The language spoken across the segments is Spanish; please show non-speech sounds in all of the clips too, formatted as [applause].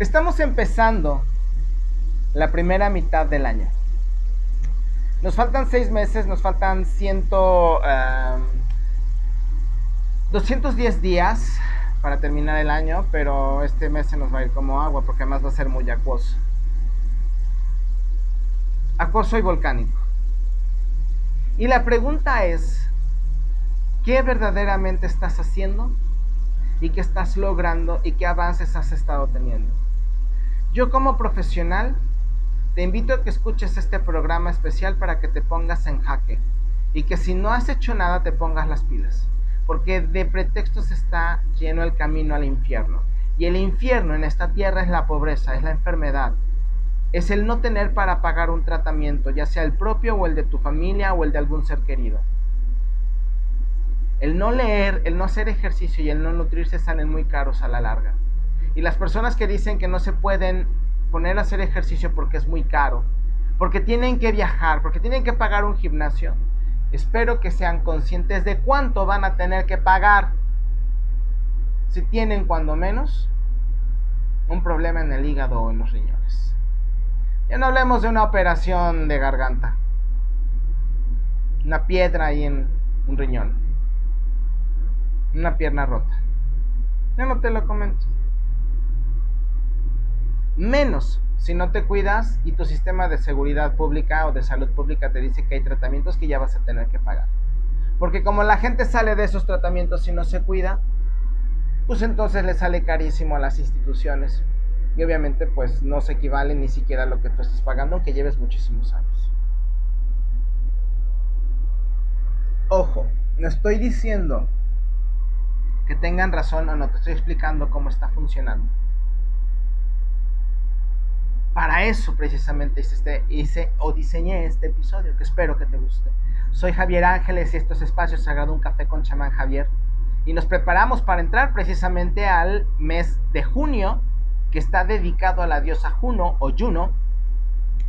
Estamos empezando la primera mitad del año. Nos faltan seis meses, nos faltan ciento, 210 días para terminar el año, pero este mes se nos va a ir como agua porque además va a ser muy acuoso. Acuoso y volcánico. Y la pregunta es, ¿qué verdaderamente estás haciendo? ¿Y qué estás logrando? ¿Y qué avances has estado teniendo? Yo como profesional te invito a que escuches este programa especial para que te pongas en jaque y que si no has hecho nada te pongas las pilas, porque de pretextos está lleno el camino al infierno. Y el infierno en esta tierra es la pobreza, es la enfermedad, es el no tener para pagar un tratamiento, ya sea el propio o el de tu familia o el de algún ser querido. El no leer, el no hacer ejercicio y el no nutrirse salen muy caros a la larga. Y las personas que dicen que no se pueden poner a hacer ejercicio porque es muy caro, porque tienen que viajar, porque tienen que pagar un gimnasio, espero que sean conscientes de cuánto van a tener que pagar si tienen cuando menos un problema en el hígado o en los riñones. Ya no hablemos de una operación de garganta, una piedra ahí en un riñón, una pierna rota. Ya no te lo comento menos si no te cuidas y tu sistema de seguridad pública o de salud pública te dice que hay tratamientos que ya vas a tener que pagar. Porque como la gente sale de esos tratamientos y no se cuida, pues entonces le sale carísimo a las instituciones. Y obviamente pues no se equivale ni siquiera a lo que tú estás pagando aunque lleves muchísimos años. Ojo, no estoy diciendo que tengan razón o no, te estoy explicando cómo está funcionando. Para eso precisamente hice, este, o diseñé este episodio, que espero que te guste. Soy Javier Ángeles y estos espacios Sagrado Un Café con Chamán Javier. Y nos preparamos para entrar precisamente al mes de junio, que está dedicado a la diosa Juno o Juno,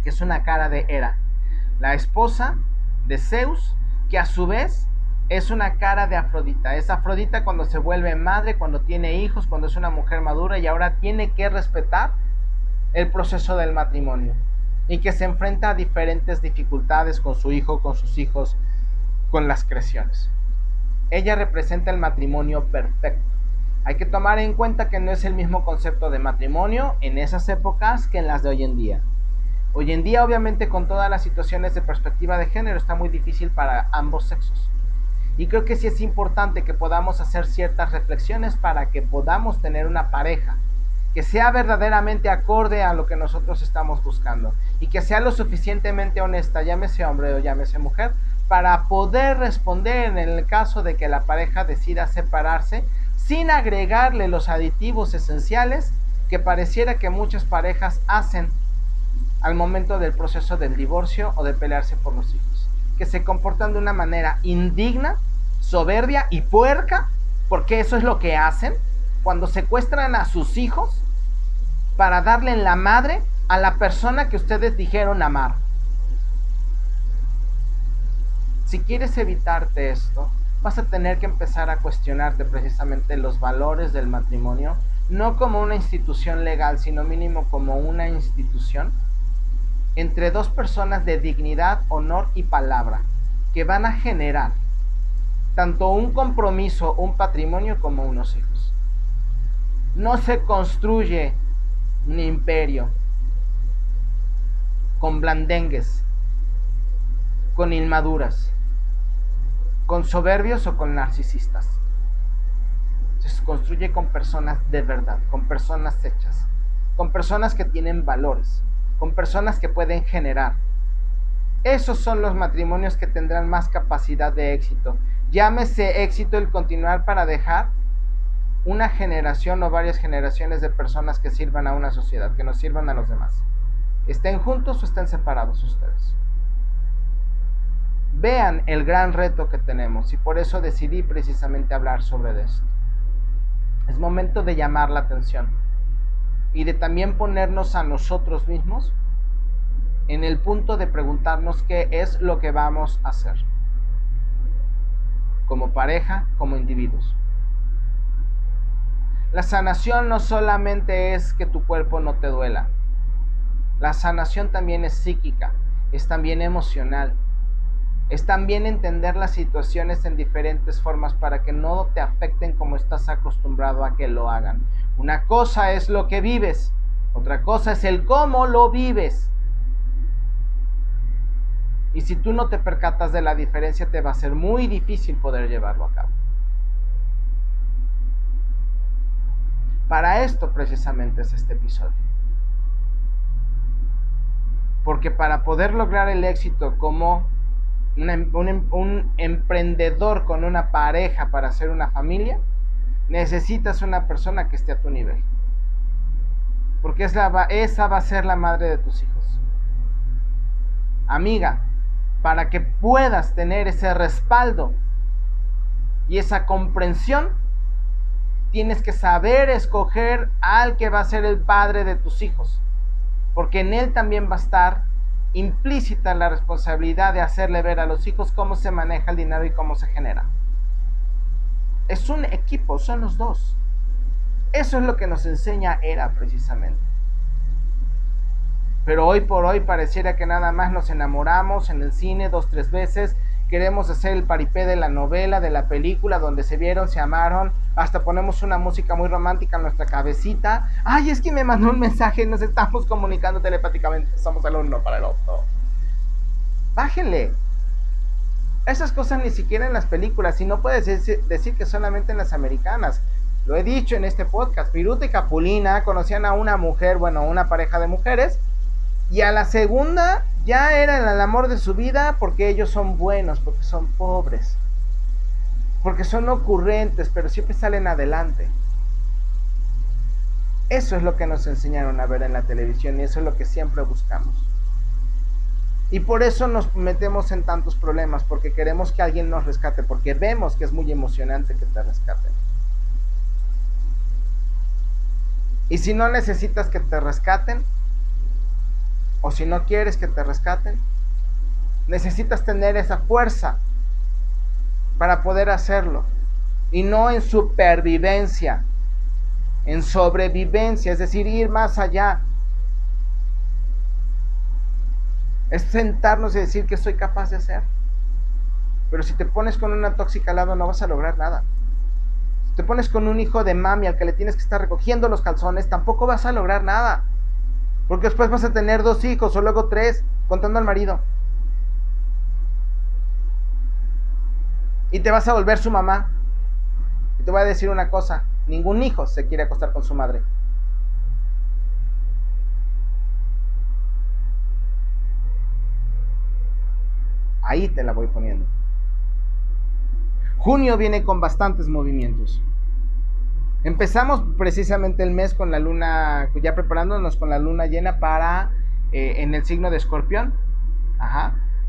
que es una cara de Hera, la esposa de Zeus, que a su vez es una cara de Afrodita. Es Afrodita cuando se vuelve madre, cuando tiene hijos, cuando es una mujer madura y ahora tiene que respetar el proceso del matrimonio y que se enfrenta a diferentes dificultades con su hijo, con sus hijos, con las creaciones. Ella representa el matrimonio perfecto. Hay que tomar en cuenta que no es el mismo concepto de matrimonio en esas épocas que en las de hoy en día. Hoy en día, obviamente, con todas las situaciones de perspectiva de género, está muy difícil para ambos sexos. Y creo que sí es importante que podamos hacer ciertas reflexiones para que podamos tener una pareja que sea verdaderamente acorde a lo que nosotros estamos buscando y que sea lo suficientemente honesta, llámese hombre o llámese mujer, para poder responder en el caso de que la pareja decida separarse sin agregarle los aditivos esenciales que pareciera que muchas parejas hacen al momento del proceso del divorcio o de pelearse por los hijos, que se comportan de una manera indigna, soberbia y puerca, porque eso es lo que hacen cuando secuestran a sus hijos para darle en la madre a la persona que ustedes dijeron amar. Si quieres evitarte esto, vas a tener que empezar a cuestionarte precisamente los valores del matrimonio, no como una institución legal, sino mínimo como una institución entre dos personas de dignidad, honor y palabra, que van a generar tanto un compromiso, un patrimonio como unos hijos. No se construye un imperio con blandengues, con inmaduras, con soberbios o con narcisistas. Se construye con personas de verdad, con personas hechas, con personas que tienen valores, con personas que pueden generar. Esos son los matrimonios que tendrán más capacidad de éxito. Llámese éxito el continuar para dejar una generación o varias generaciones de personas que sirvan a una sociedad, que nos sirvan a los demás. Estén juntos o estén separados ustedes. Vean el gran reto que tenemos y por eso decidí precisamente hablar sobre esto. Es momento de llamar la atención y de también ponernos a nosotros mismos en el punto de preguntarnos qué es lo que vamos a hacer como pareja, como individuos. La sanación no solamente es que tu cuerpo no te duela. La sanación también es psíquica, es también emocional. Es también entender las situaciones en diferentes formas para que no te afecten como estás acostumbrado a que lo hagan. Una cosa es lo que vives, otra cosa es el cómo lo vives. Y si tú no te percatas de la diferencia, te va a ser muy difícil poder llevarlo a cabo. Para esto precisamente es este episodio. Porque para poder lograr el éxito como em, em, un, emprendedor con una pareja para hacer una familia, necesitas una persona que esté a tu nivel. Porque esa va a ser la madre de tus hijos. Amiga, para que puedas tener ese respaldo y esa comprensión, tienes que saber escoger al que va a ser el padre de tus hijos, porque en él también va a estar implícita la responsabilidad de hacerle ver a los hijos cómo se maneja el dinero y cómo se genera. Es un equipo, son los dos. Eso es lo que nos enseña Era precisamente. Pero hoy por hoy pareciera que nada más nos enamoramos en el cine dos, tres veces queremos hacer el paripé de la novela, de la película, donde se vieron, se amaron, hasta ponemos una música muy romántica en nuestra cabecita. Ay, es que me mandó un mensaje, nos estamos comunicando telepáticamente, somos el uno para el otro. Bájenle. Esas cosas ni siquiera en las películas, y no puedes decir que solamente en las americanas. Lo he dicho en este podcast, Piruta y Capulina conocían a una mujer, bueno, una pareja de mujeres, y a la segunda ya era el amor de su vida porque ellos son buenos, porque son pobres, porque son ocurrentes, pero siempre salen adelante. Eso es lo que nos enseñaron a ver en la televisión y eso es lo que siempre buscamos. Y por eso nos metemos en tantos problemas, porque queremos que alguien nos rescate, porque vemos que es muy emocionante que te rescaten. Y si no necesitas que te rescaten, o si no quieres que te rescaten, necesitas tener esa fuerza para poder hacerlo. Y no en supervivencia, en sobrevivencia, es decir, ir más allá. Es sentarnos y decir que soy capaz de hacer. Pero si te pones con una tóxica al lado no vas a lograr nada. Si te pones con un hijo de mami al que le tienes que estar recogiendo los calzones, tampoco vas a lograr nada. Porque después vas a tener dos hijos o luego tres, contando al marido. Y te vas a volver su mamá. Y te voy a decir una cosa, ningún hijo se quiere acostar con su madre. Ahí te la voy poniendo. Junio viene con bastantes movimientos. Empezamos precisamente el mes con la luna, ya preparándonos con la luna llena para eh, en el signo de escorpión,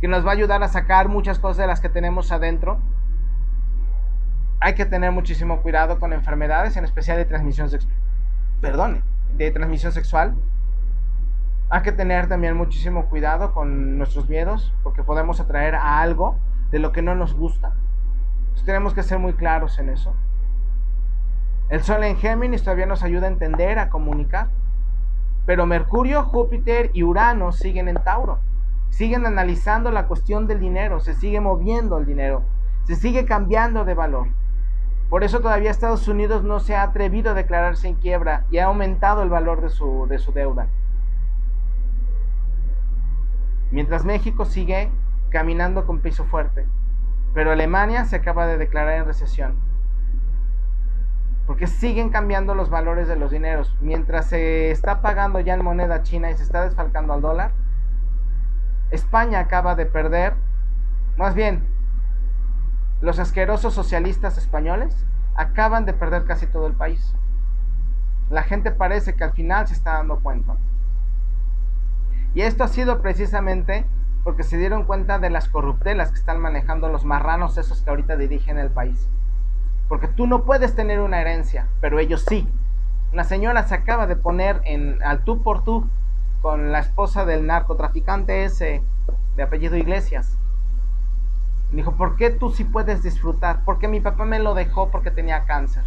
que nos va a ayudar a sacar muchas cosas de las que tenemos adentro. Hay que tener muchísimo cuidado con enfermedades, en especial de transmisión sexual. Perdón, de transmisión sexual. Hay que tener también muchísimo cuidado con nuestros miedos, porque podemos atraer a algo de lo que no nos gusta. tenemos que ser muy claros en eso. El Sol en Géminis todavía nos ayuda a entender, a comunicar. Pero Mercurio, Júpiter y Urano siguen en Tauro. Siguen analizando la cuestión del dinero, se sigue moviendo el dinero, se sigue cambiando de valor. Por eso todavía Estados Unidos no se ha atrevido a declararse en quiebra y ha aumentado el valor de su, de su deuda. Mientras México sigue caminando con piso fuerte. Pero Alemania se acaba de declarar en recesión porque siguen cambiando los valores de los dineros. Mientras se está pagando ya en moneda china y se está desfalcando al dólar, España acaba de perder, más bien, los asquerosos socialistas españoles acaban de perder casi todo el país. La gente parece que al final se está dando cuenta. Y esto ha sido precisamente porque se dieron cuenta de las corruptelas que están manejando los marranos esos que ahorita dirigen el país. Porque tú no puedes tener una herencia, pero ellos sí. Una señora se acaba de poner en, al tú por tú con la esposa del narcotraficante ese de apellido Iglesias. Dijo, ¿por qué tú sí puedes disfrutar? Porque mi papá me lo dejó porque tenía cáncer.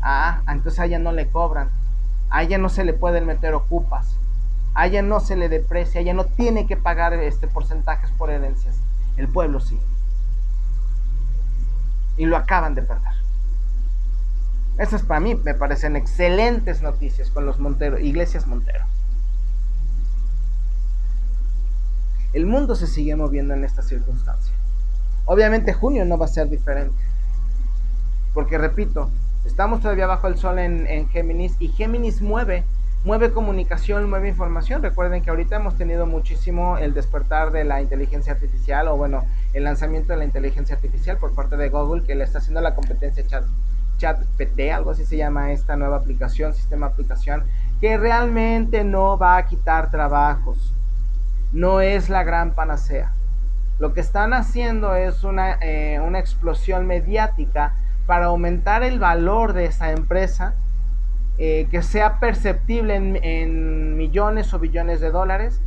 Ah, entonces a ella no le cobran. A ella no se le pueden meter ocupas. A ella no se le deprecia. A ella no tiene que pagar este porcentajes por herencias. El pueblo sí. Y lo acaban de perder. Esas para mí me parecen excelentes noticias con los Montero, Iglesias Montero. El mundo se sigue moviendo en esta circunstancia. Obviamente junio no va a ser diferente. Porque repito, estamos todavía bajo el sol en, en Géminis y Géminis mueve, mueve comunicación, mueve información. Recuerden que ahorita hemos tenido muchísimo el despertar de la inteligencia artificial o bueno, el lanzamiento de la inteligencia artificial por parte de Google que le está haciendo la competencia chat, chat PT, algo así se llama esta nueva aplicación, sistema aplicación, que realmente no va a quitar trabajos. No es la gran panacea. Lo que están haciendo es una, eh, una explosión mediática para aumentar el valor de esa empresa, eh, que sea perceptible en, millones o billones de dólares,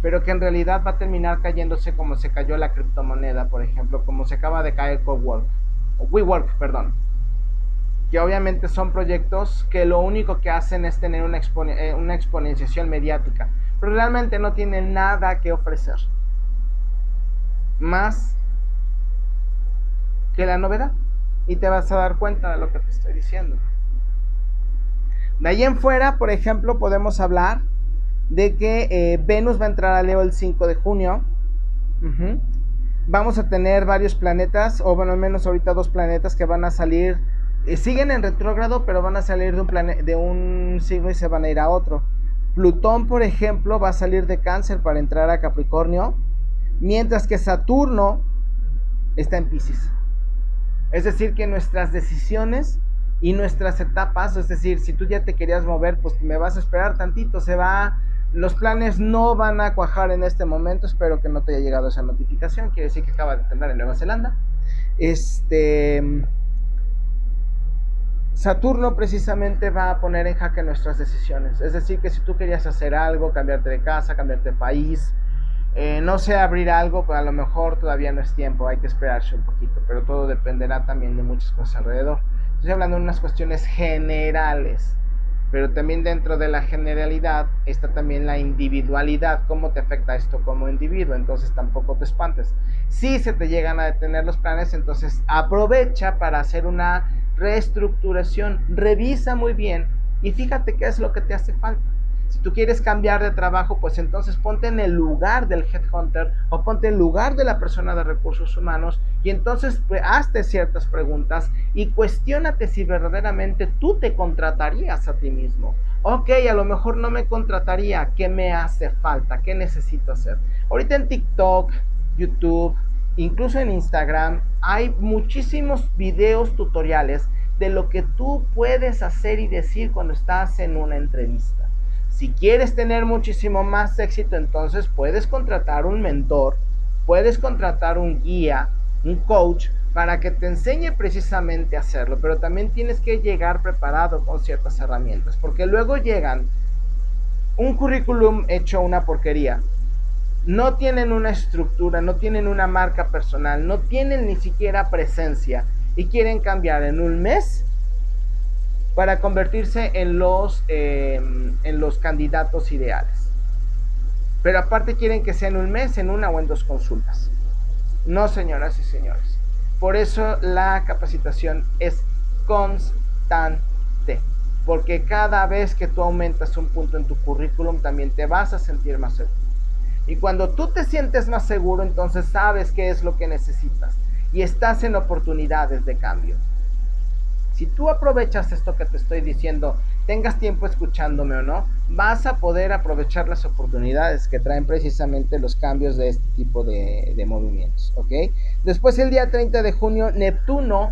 pero que en realidad va a terminar cayéndose como se cayó la criptomoneda, por ejemplo, como se acaba de caer Cowork, WeWork, perdón. Que obviamente son proyectos que lo único que hacen es tener una, eh, una exponenciación mediática, pero realmente no tienen nada que ofrecer. Más que la novedad y te vas a dar cuenta de lo que te estoy diciendo. De ahí en fuera, por ejemplo, podemos hablar de que eh, Venus va a entrar a Leo el 5 de junio. Vamos a tener varios planetas, o bueno, al menos ahorita dos planetas que van a salir, eh, siguen en retrógrado, pero van a salir de un, de un signo y se van a ir a otro. Plutón, por ejemplo, va a salir de cáncer para entrar a Capricornio, mientras que Saturno está en Pisces. Es decir, que nuestras decisiones y nuestras etapas, es decir, si tú ya te querías mover, pues me vas a esperar tantito, se va, los planes no van a cuajar en este momento, espero que no te haya llegado esa notificación, quiere decir que acaba de tener en Nueva Zelanda. Este Saturno precisamente va a poner en jaque nuestras decisiones, es decir, que si tú querías hacer algo, cambiarte de casa, cambiarte de país, eh, no sé abrir algo, pues a lo mejor todavía no es tiempo, hay que esperarse un poquito, pero todo dependerá también de muchas cosas alrededor. Estoy hablando de unas cuestiones generales, pero también dentro de la generalidad está también la individualidad, cómo te afecta esto como individuo, entonces tampoco te espantes. Si se te llegan a detener los planes, entonces aprovecha para hacer una reestructuración, revisa muy bien y fíjate qué es lo que te hace falta. Si tú quieres cambiar de trabajo, pues entonces ponte en el lugar del headhunter o ponte en el lugar de la persona de recursos humanos y entonces pues, hazte ciertas preguntas y cuestionate si verdaderamente tú te contratarías a ti mismo. Ok, a lo mejor no me contrataría, ¿qué me hace falta? ¿Qué necesito hacer? Ahorita en TikTok, YouTube, incluso en Instagram, hay muchísimos videos tutoriales de lo que tú puedes hacer y decir cuando estás en una entrevista. Si quieres tener muchísimo más éxito, entonces puedes contratar un mentor, puedes contratar un guía, un coach, para que te enseñe precisamente a hacerlo, pero también tienes que llegar preparado con ciertas herramientas, porque luego llegan un currículum hecho una porquería, no tienen una estructura, no tienen una marca personal, no tienen ni siquiera presencia y quieren cambiar en un mes para convertirse en los, em, en los candidatos ideales. Pero aparte quieren que sea en un mes, en una o en dos consultas. No, señoras y señores. Por eso la capacitación es constante. Porque cada vez que tú aumentas un punto en tu currículum, también te vas a sentir más seguro. Y cuando tú te sientes más seguro, entonces sabes qué es lo que necesitas. Y estás en oportunidades de cambio. Si tú aprovechas esto que te estoy diciendo, tengas tiempo escuchándome o no, vas a poder aprovechar las oportunidades que traen precisamente los cambios de este tipo de, movimientos, ¿ok? Después el día 30 de junio, Neptuno,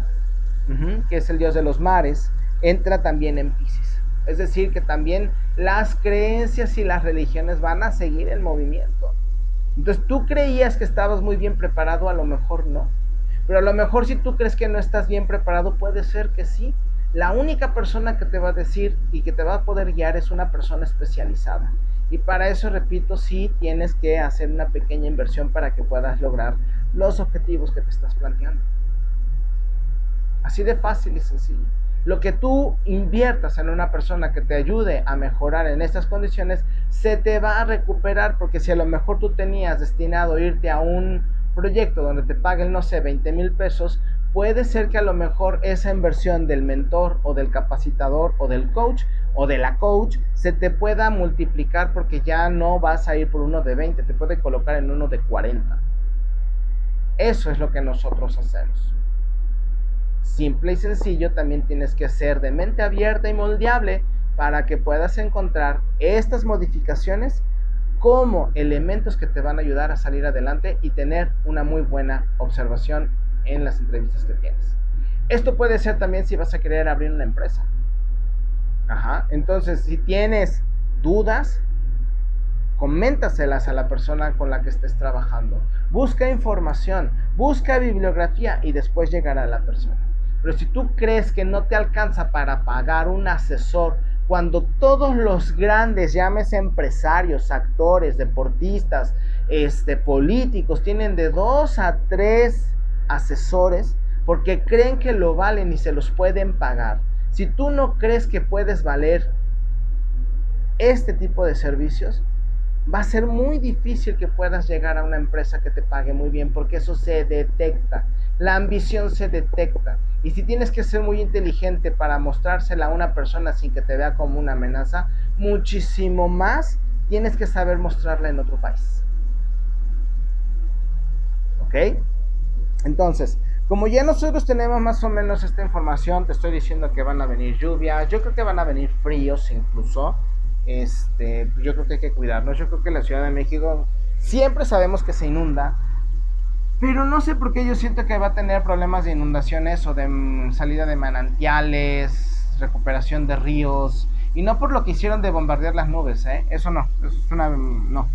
que es el dios de los mares, entra también en Pisces. Es decir, que también las creencias y las religiones van a seguir el movimiento. Entonces tú creías que estabas muy bien preparado, a lo mejor no. Pero a lo mejor si tú crees que no estás bien preparado, puede ser que sí. La única persona que te va a decir y que te va a poder guiar es una persona especializada. Y para eso, repito, sí tienes que hacer una pequeña inversión para que puedas lograr los objetivos que te estás planteando. Así de fácil y sencillo. Lo que tú inviertas en una persona que te ayude a mejorar en estas condiciones, se te va a recuperar, porque si a lo mejor tú tenías destinado irte a un proyecto donde te paguen, no sé, 20 mil pesos, puede ser que a lo mejor esa inversión del mentor o del capacitador o del coach o de la coach se te pueda multiplicar porque ya no vas a ir por uno de 20, te puede colocar en uno de 40. Eso es lo que nosotros hacemos. Simple y sencillo, también tienes que ser de mente abierta y moldeable para que puedas encontrar estas modificaciones como elementos que te van a ayudar a salir adelante y tener una muy buena observación en las entrevistas que tienes. Esto puede ser también si vas a querer abrir una empresa. Ajá. Entonces, si tienes dudas, coméntaselas a la persona con la que estés trabajando. Busca información, busca bibliografía y después llegará la persona. Pero si tú crees que no te alcanza para pagar un asesor, cuando todos los grandes, llámese empresarios, actores, deportistas, este, políticos, tienen de dos a tres asesores porque creen que lo valen y se los pueden pagar. Si tú no crees que puedes valer este tipo de servicios, va a ser muy difícil que puedas llegar a una empresa que te pague muy bien porque eso se detecta. La ambición se detecta. Y si tienes que ser muy inteligente para mostrársela a una persona sin que te vea como una amenaza, muchísimo más tienes que saber mostrarla en otro país. ¿Ok? Entonces, como ya nosotros tenemos más o menos esta información, te estoy diciendo que van a venir lluvias, yo creo que van a venir fríos incluso. Este, yo creo que hay que cuidarnos. Yo creo que la Ciudad de México siempre sabemos que se inunda, pero no sé por qué yo siento que va a tener problemas de inundaciones o de mm, salida de manantiales, recuperación de ríos, y no por lo que hicieron de bombardear las nubes, ¿eh? Eso no, eso es una... no.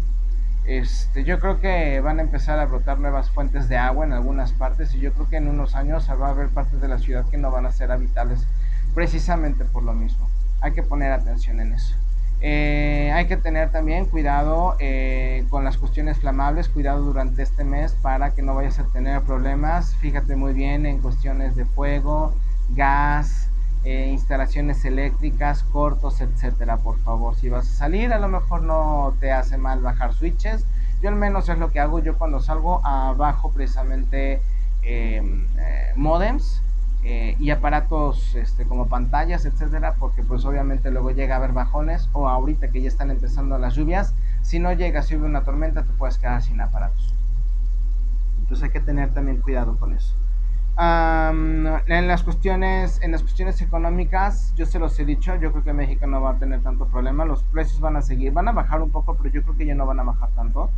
Este, yo creo que van a empezar a brotar nuevas fuentes de agua en algunas partes y yo creo que en unos años va a haber partes de la ciudad que no van a ser habitables precisamente por lo mismo. Hay que poner atención en eso. Eh, hay que tener también cuidado eh, con las cuestiones flamables, cuidado durante este mes para que no vayas a tener problemas. Fíjate muy bien en cuestiones de fuego, gas, eh, instalaciones eléctricas, cortos, etcétera. Por favor, si vas a salir, a lo mejor no te hace mal bajar switches. Yo al menos es lo que hago yo cuando salgo abajo precisamente em, modems eh, y aparatos este, como pantallas, etcétera, porque pues obviamente luego llega a haber bajones o ahorita que ya están empezando las lluvias, si no llega, si hubo una tormenta, te puedes quedar sin aparatos. Entonces hay que tener también cuidado con eso. en las cuestiones en las cuestiones económicas yo se los he dicho yo creo que México no va a tener tanto problema los precios van a seguir van a bajar un poco pero yo creo que ya no van a bajar tanto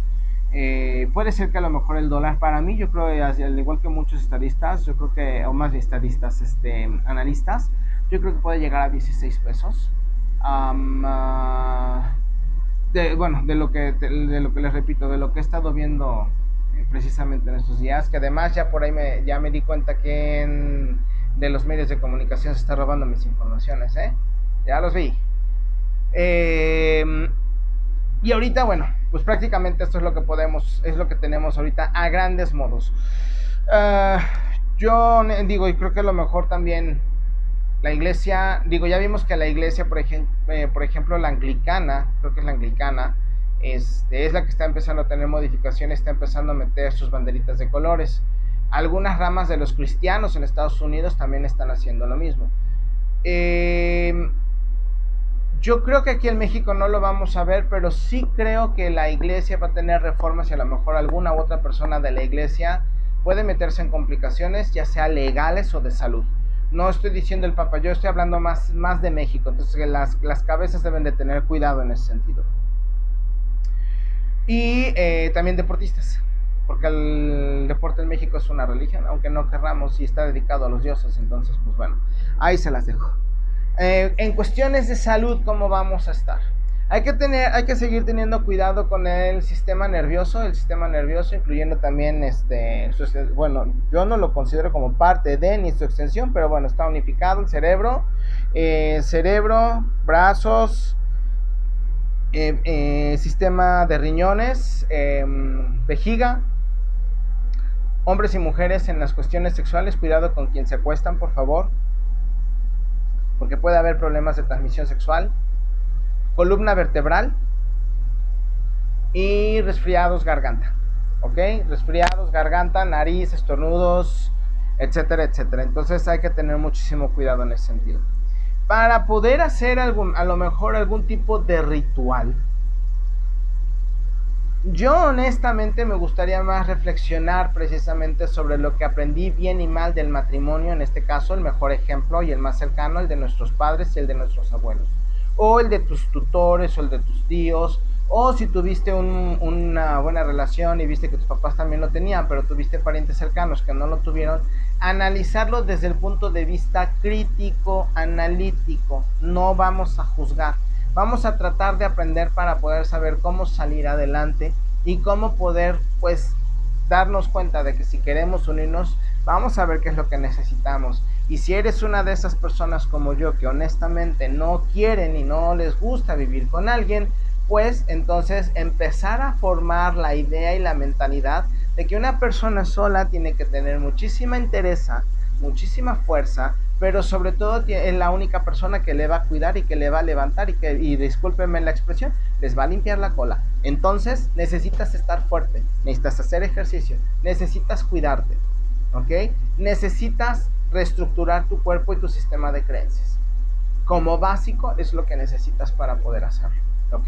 eh, puede ser que a lo mejor el dólar, para mí, yo creo, al igual que muchos estadistas, yo creo que, o más estadistas, este, analistas, yo creo que puede llegar a 16 pesos. Ah, de, bueno, de lo, que, de, lo que les repito, de lo que he estado viendo eh, precisamente en estos días, que además ya por ahí me, ya me di cuenta que de los medios de comunicación se está robando mis informaciones, ¿eh? Ya los vi. Eh, y ahorita, bueno, pues prácticamente esto es lo que podemos, es lo que tenemos ahorita a grandes modos. Ah, yo digo, y creo que a lo mejor también la iglesia, digo, ya vimos que la iglesia, por, ejemplo, eh, por ejemplo, la anglicana, creo que es la anglicana, este, es la que está empezando a tener modificaciones, está empezando a meter sus banderitas de colores. Algunas ramas de los cristianos en Estados Unidos también están haciendo lo mismo. Eh, yo creo que aquí en México no lo vamos a ver, pero sí creo que la iglesia va a tener reformas y a lo mejor alguna otra persona de la iglesia puede meterse en complicaciones, ya sea legales o de salud. No estoy diciendo el Papa, yo estoy hablando más, más de México, entonces las, las cabezas deben de tener cuidado en ese sentido. Y eh, también deportistas, porque el deporte en México es una religión, aunque no querramos y está dedicado a los dioses, entonces pues bueno, ahí se las dejo. Eh, en cuestiones de salud, ¿cómo vamos a estar? Hay que, tener, hay que seguir teniendo cuidado con el sistema nervioso, el sistema nervioso, incluyendo también, este, bueno, yo no lo considero como parte de ni su extensión, pero bueno, está unificado el cerebro, eh, cerebro, brazos, eh, sistema de riñones, em, vejiga, hombres y mujeres en las cuestiones sexuales, cuidado con quien se acuestan, por favor porque puede haber problemas de transmisión sexual, columna vertebral y resfriados garganta. ¿Ok? Resfriados, garganta, nariz, estornudos, etcétera, etcétera. Entonces hay que tener muchísimo cuidado en ese sentido. Para poder hacer algún, a lo mejor algún tipo de ritual, yo honestamente me gustaría más reflexionar precisamente sobre lo que aprendí bien y mal del matrimonio, en este caso el mejor ejemplo y el más cercano, el de nuestros padres y el de nuestros abuelos, o el de tus tutores o el de tus tíos, o si tuviste una buena relación y viste que tus papás también lo tenían, pero tuviste parientes cercanos que no lo tuvieron, analizarlo desde el punto de vista crítico, analítico, no vamos a juzgar Vamos a tratar de aprender para poder saber cómo salir adelante y cómo poder pues darnos cuenta de que si queremos unirnos, vamos a ver qué es lo que necesitamos. Y si eres una de esas personas como yo que honestamente no quieren y no les gusta vivir con alguien, pues entonces empezar a formar la idea y la mentalidad de que una persona sola tiene que tener muchísima interés, muchísima fuerza, pero sobre todo es la única persona que le va a cuidar y que le va a levantar y que, y discúlpenme la expresión, les va a limpiar la cola. Entonces necesitas estar fuerte, necesitas hacer ejercicio, necesitas cuidarte, ¿ok? Necesitas reestructurar tu cuerpo y tu sistema de creencias. Como básico es lo que necesitas para poder hacerlo, ¿ok?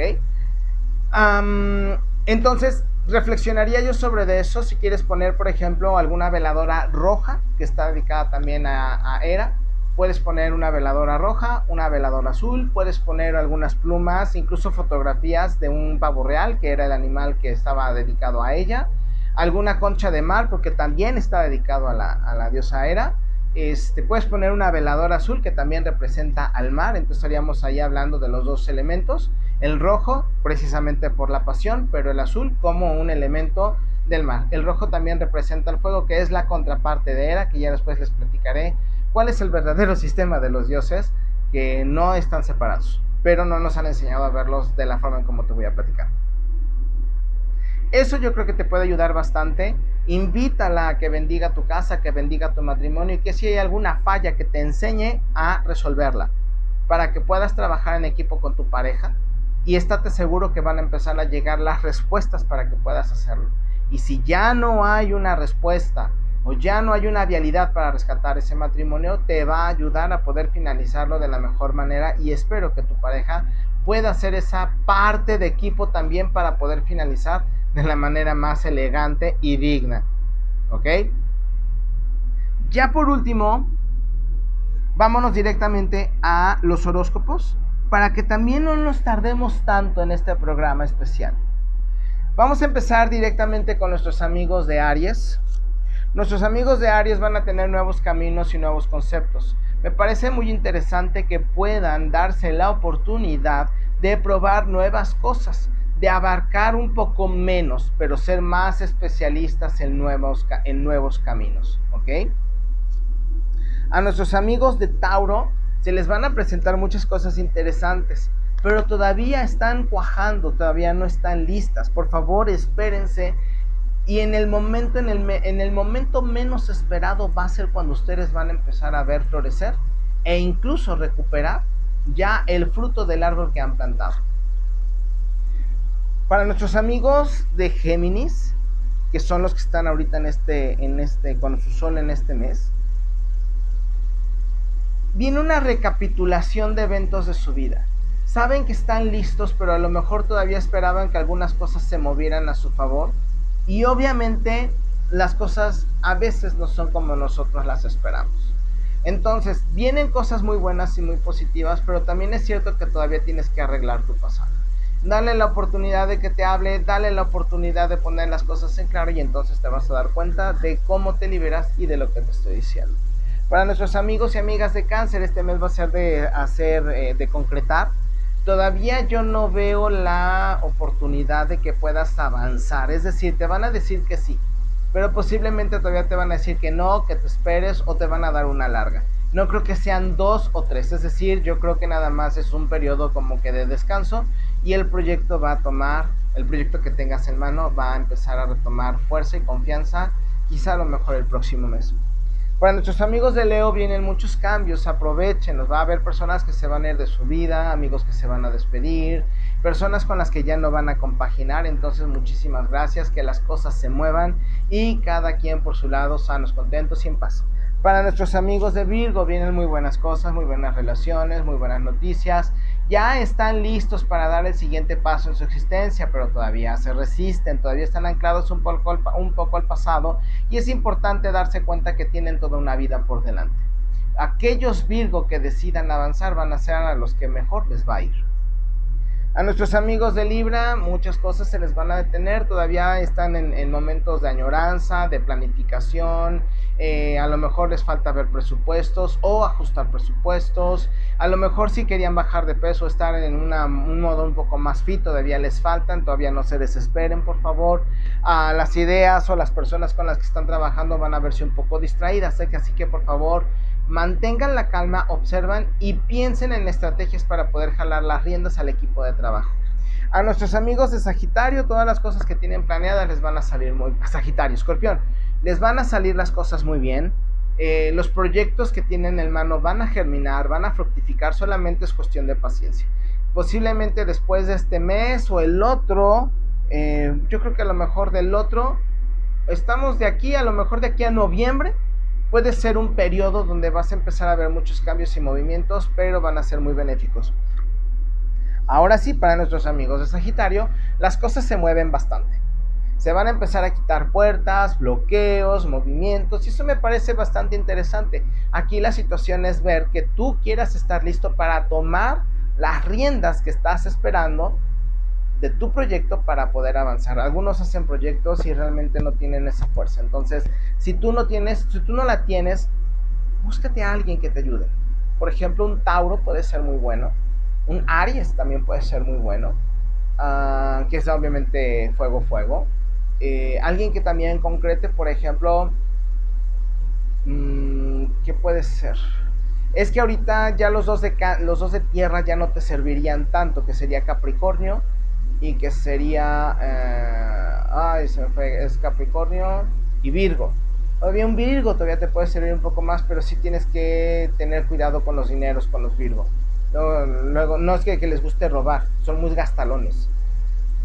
entonces, reflexionaría yo sobre eso si quieres poner, por ejemplo, alguna veladora roja que está dedicada también a, a Era. Puedes poner una veladora roja, una veladora azul, puedes poner algunas plumas, incluso fotografías de un pavo real, que era el animal que estaba dedicado a ella. Alguna concha de mar, porque también está dedicado a la, a la diosa Era este, puedes poner una veladora azul que también representa al mar, entonces estaríamos ahí hablando de los dos elementos. El rojo, precisamente por la pasión, pero el azul como un elemento del mar. El rojo también representa el fuego, que es la contraparte de Hera, que ya después les platicaré cuál es el verdadero [laughs] sistema de los dioses, que no están separados, pero no nos han enseñado a verlos de la forma en como te voy a platicar. Eso yo creo que te puede ayudar bastante. Invítala a que bendiga tu casa, que bendiga tu matrimonio y que si hay alguna falla que te enseñe a resolverla para que puedas trabajar en equipo con tu pareja y estate seguro que van a empezar a llegar las respuestas para que puedas hacerlo. Y si ya no hay una respuesta o ya no hay una vialidad para rescatar ese matrimonio, te va a ayudar a poder finalizarlo de la mejor manera y espero que tu pareja pueda hacer esa parte de equipo también para poder finalizar de la manera más elegante y digna. ¿Ok? Ya por último, vámonos directamente a los horóscopos para que también no nos tardemos tanto en este programa especial. Vamos a empezar directamente con nuestros amigos de Aries. Nuestros amigos de Aries van a tener nuevos caminos y nuevos conceptos. Me parece muy interesante que puedan darse la oportunidad de probar nuevas cosas de abarcar un poco menos, pero ser más especialistas en nuevos, en nuevos caminos. A nuestros amigos de Tauro se les van a presentar muchas cosas interesantes, pero todavía están cuajando, todavía no están listas. Por favor, espérense y en el momento en el, en el momento menos esperado va a ser cuando ustedes van a empezar a ver florecer e incluso recuperar ya el fruto del árbol que han plantado. Para nuestros amigos de Géminis, que son los que están ahorita en este, en este, con su sol en este mes, viene una recapitulación de eventos de su vida. Saben que están listos, pero a lo mejor todavía esperaban que algunas cosas se movieran a su favor. Y obviamente las cosas a veces no son como nosotros las esperamos. Entonces, vienen cosas muy buenas y muy positivas, pero también es cierto que todavía tienes que arreglar tu pasado dale la oportunidad de que te hable, dale la oportunidad de poner las cosas en claro y entonces te vas a dar cuenta de cómo te liberas y de lo que te estoy diciendo. Para nuestros amigos y amigas de cáncer, este mes va a ser de hacer, eh, de concretar. Todavía yo no veo la oportunidad de que puedas avanzar. Es decir, te van a decir que sí, pero posiblemente todavía te van a decir que no, que te esperes o te van a dar una larga. No creo que sean dos o tres, es decir, yo creo que nada más es un periodo como que de descanso y el proyecto va a tomar, el proyecto que tengas en mano va a empezar a retomar fuerza y confianza, quizá a lo mejor el próximo mes. Para nuestros amigos de Leo vienen muchos cambios, aprovechenlos. Va a haber personas que se van a ir de su vida, amigos que se van a despedir, personas con las que ya no van a compaginar. Entonces, muchísimas gracias, que las cosas se muevan y cada quien por su lado, sanos, contentos y en paz. Para nuestros amigos de Virgo vienen muy buenas cosas, muy buenas relaciones, muy buenas noticias. Ya están listos para dar el siguiente paso en su existencia, pero todavía se resisten, todavía están anclados un poco, al, pasado y es importante darse cuenta que tienen toda una vida por delante. Aquellos Virgo que decidan avanzar van a ser a los que mejor les va a ir. A nuestros amigos de Libra muchas cosas se les van a detener, todavía están en, momentos de añoranza, de planificación, eh, a lo mejor les falta ver presupuestos o ajustar presupuestos, a lo mejor si querían bajar de peso, estar en un modo un poco más fit, todavía les faltan, todavía no se desesperen por favor, a las ideas o las personas con las que están trabajando van a verse un poco distraídas, así que por favor mantengan la calma, observan y piensen en estrategias para poder jalar las riendas al equipo de trabajo. A nuestros amigos de Sagitario, todas las cosas que tienen planeadas les van a salir muy... Sagitario, Escorpión, les van a salir las cosas muy bien. Eh, los proyectos que tienen en mano van a germinar, van a fructificar, solamente es cuestión de paciencia. Posiblemente después de este mes o el otro, eh, yo creo que a lo mejor del otro, estamos de aquí, a lo mejor de aquí a noviembre, Puede ser un periodo donde vas a empezar a ver muchos cambios y movimientos, pero van a ser muy benéficos. Ahora sí, para nuestros amigos de Sagitario, las cosas se mueven bastante. Se van a empezar a quitar puertas, bloqueos, movimientos, y eso me parece bastante interesante. Aquí la situación es ver que tú quieras estar listo para tomar las riendas que estás esperando de tu proyecto para poder avanzar. Algunos hacen proyectos y realmente no tienen esa fuerza. Entonces, si tú no tienes, si tú no la tienes, búscate a alguien que te ayude. Por ejemplo, un Tauro puede ser muy bueno. Un Aries también puede ser muy bueno. Ah, que es obviamente fuego, fuego. Eh, alguien que también concrete, por ejemplo, mmm, ¿qué puede ser? Es que ahorita ya los dos, de los dos de tierra ya no te servirían tanto, que sería Capricornio y que sería, eh, ay, se fue, es Capricornio y Virgo. Todavía un Virgo todavía te puede servir un poco más, pero sí tienes que tener cuidado con los dineros, con los Virgo. Luego, no es que les guste robar, son muy gastalones.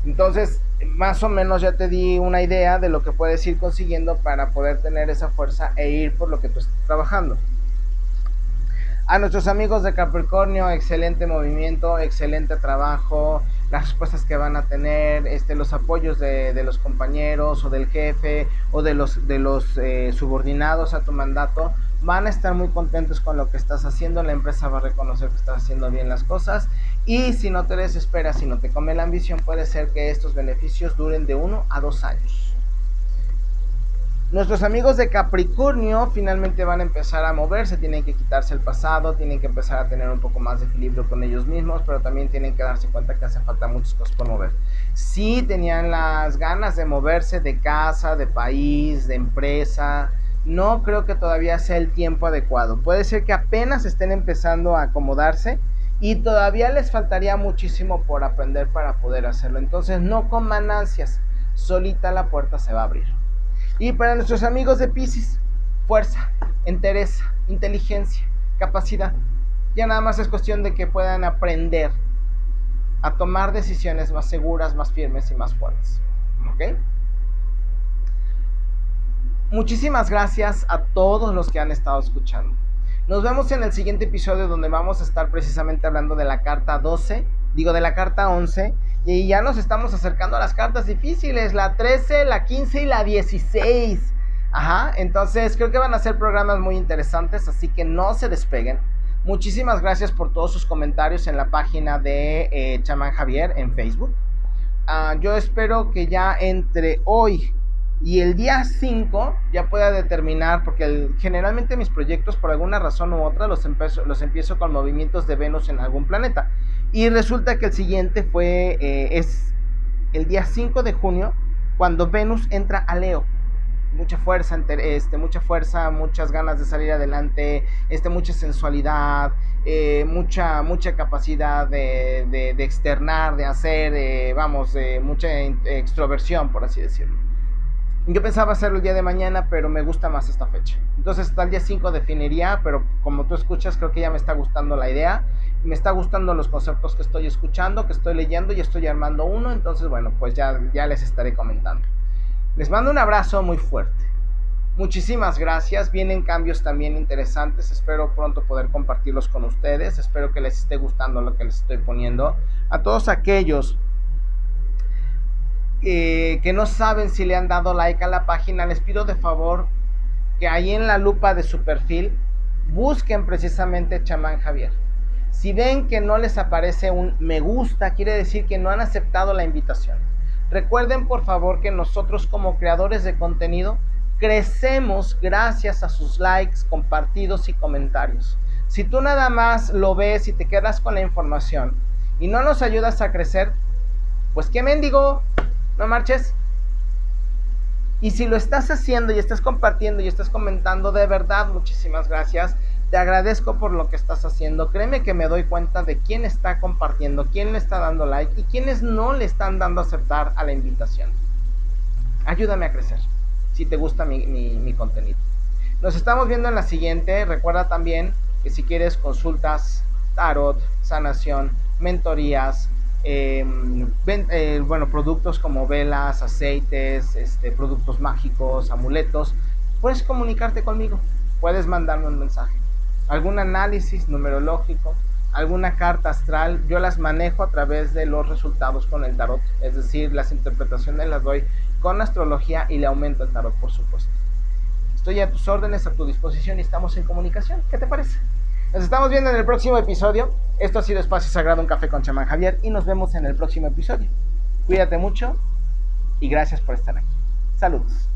Entonces, más o menos ya te di una idea de lo que puedes ir consiguiendo para poder tener esa fuerza e ir por lo que tú estás trabajando. A nuestros amigos de Capricornio, excelente movimiento, excelente trabajo, las respuestas que van a tener, este, los apoyos de, los compañeros o del jefe o de los, de los eh, subordinados a tu mandato, van a estar muy contentos con lo que estás haciendo, la empresa va a reconocer que estás haciendo bien las cosas y si no te desesperas, si no te come la ambición, puede ser que estos beneficios duren de uno a dos años. Nuestros amigos de Capricornio finalmente van a empezar a moverse, tienen que quitarse el pasado, tienen que empezar a tener un poco más de equilibrio con ellos mismos, pero también tienen que darse cuenta que hace falta muchas cosas por mover. Si tenían las ganas de moverse de casa, de país, de empresa, no creo que todavía sea el tiempo adecuado. Puede ser que apenas estén empezando a acomodarse y todavía les faltaría muchísimo por aprender para poder hacerlo. Entonces no coman ansias, solita la puerta se va a abrir. Y para nuestros amigos de Pisces, fuerza, entereza, inteligencia, capacidad. Ya nada más es cuestión de que puedan aprender a tomar decisiones más seguras, más firmes y más fuertes. ¿Ok? Muchísimas gracias a todos los que han estado escuchando. Nos vemos en el siguiente episodio donde vamos a estar precisamente hablando de la carta 12, digo de la carta 11 y ya nos estamos acercando a las cartas difíciles, la 13, la 15 y la 16. Ajá, entonces creo que van a ser programas muy interesantes, así que no se despeguen. Muchísimas gracias por todos sus comentarios en la página de eh, Chamán Javier en Facebook. Ah, yo espero que ya entre hoy y el día 5 ya pueda determinar, porque generalmente mis proyectos por alguna razón u otra los los empiezo con movimientos de Venus en algún planeta. Y resulta que el siguiente fue, eh, es el día 5 de junio, cuando Venus entra a Leo. Mucha fuerza, este, mucha fuerza, muchas ganas de salir adelante, este, mucha sensualidad, eh, mucha, mucha capacidad de, de, externar, de hacer, vamos, mucha extroversión, por así decirlo. Yo pensaba hacerlo el día de mañana, pero me gusta más esta fecha. Entonces hasta el día 5 definiría, pero como tú escuchas, creo que ya me está gustando la idea. Me está gustando los conceptos que estoy escuchando, que estoy leyendo y estoy armando uno. Entonces, bueno, pues ya, ya les estaré comentando. Les mando un abrazo muy fuerte. Muchísimas gracias. Vienen cambios también interesantes. Espero pronto poder compartirlos con ustedes. Espero que les esté gustando lo que les estoy poniendo. A todos aquellos eh, que no saben si le han dado like a la página, les pido de favor que ahí en la lupa de su perfil busquen precisamente Chamán Javier. Si ven que no les aparece un me gusta, quiere decir que no han aceptado la invitación. Recuerden por favor que nosotros como creadores de contenido crecemos gracias a sus likes, compartidos y comentarios. Si tú nada más lo ves y te quedas con la información y no nos ayudas a crecer, pues qué mendigo, no marches. Y si lo estás haciendo y estás compartiendo y estás comentando, de verdad, muchísimas gracias. Te agradezco por lo que estás haciendo. Créeme que me doy cuenta de quién está compartiendo, quién le está dando like y quiénes no le están dando aceptar a la invitación. Ayúdame a crecer si te gusta mi, mi contenido. Nos estamos viendo en la siguiente. Recuerda también que si quieres consultas, tarot, sanación, mentorías, Em, eh, bueno, productos como velas, aceites, este, productos mágicos, amuletos, puedes comunicarte conmigo, puedes mandarme un mensaje. Algún análisis numerológico, alguna carta astral, yo las manejo a través de los resultados con el tarot, es decir, las interpretaciones las doy con astrología y le aumento el tarot, por supuesto. Estoy a tus órdenes, a tu disposición y estamos en comunicación. ¿Qué te parece? Nos estamos viendo en el próximo episodio. Esto ha sido Espacio Sagrado, un café con chamán Javier y nos vemos en el próximo episodio. Cuídate mucho y gracias por estar aquí. Saludos.